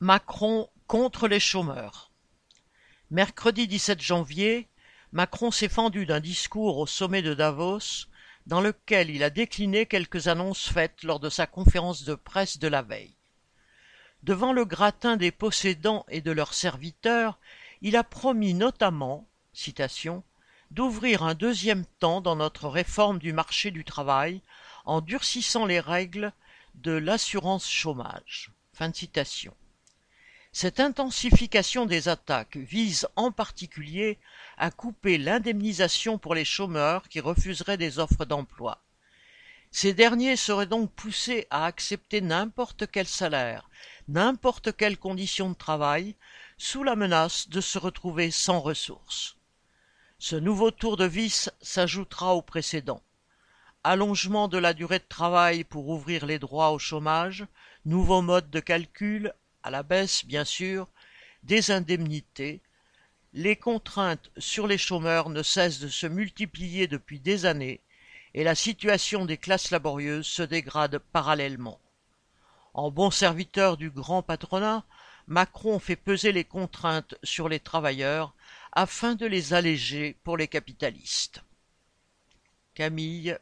Macron contre les chômeurs. Mercredi dix-sept janvier, Macron s'est fendu d'un discours au sommet de Davos dans lequel il a décliné quelques annonces faites lors de sa conférence de presse de la veille. Devant le gratin des possédants et de leurs serviteurs, il a promis notamment, citation, d'ouvrir un deuxième temps dans notre réforme du marché du travail en durcissant les règles de l'assurance chômage. Fin de citation. Cette intensification des attaques vise en particulier à couper l'indemnisation pour les chômeurs qui refuseraient des offres d'emploi. Ces derniers seraient donc poussés à accepter n'importe quel salaire, n'importe quelle condition de travail, sous la menace de se retrouver sans ressources. Ce nouveau tour de vis s'ajoutera au précédent. Allongement de la durée de travail pour ouvrir les droits au chômage, nouveau mode de calcul, à la baisse bien sûr, des indemnités, les contraintes sur les chômeurs ne cessent de se multiplier depuis des années et la situation des classes laborieuses se dégrade parallèlement. En bon serviteur du grand patronat, Macron fait peser les contraintes sur les travailleurs afin de les alléger pour les capitalistes. Camille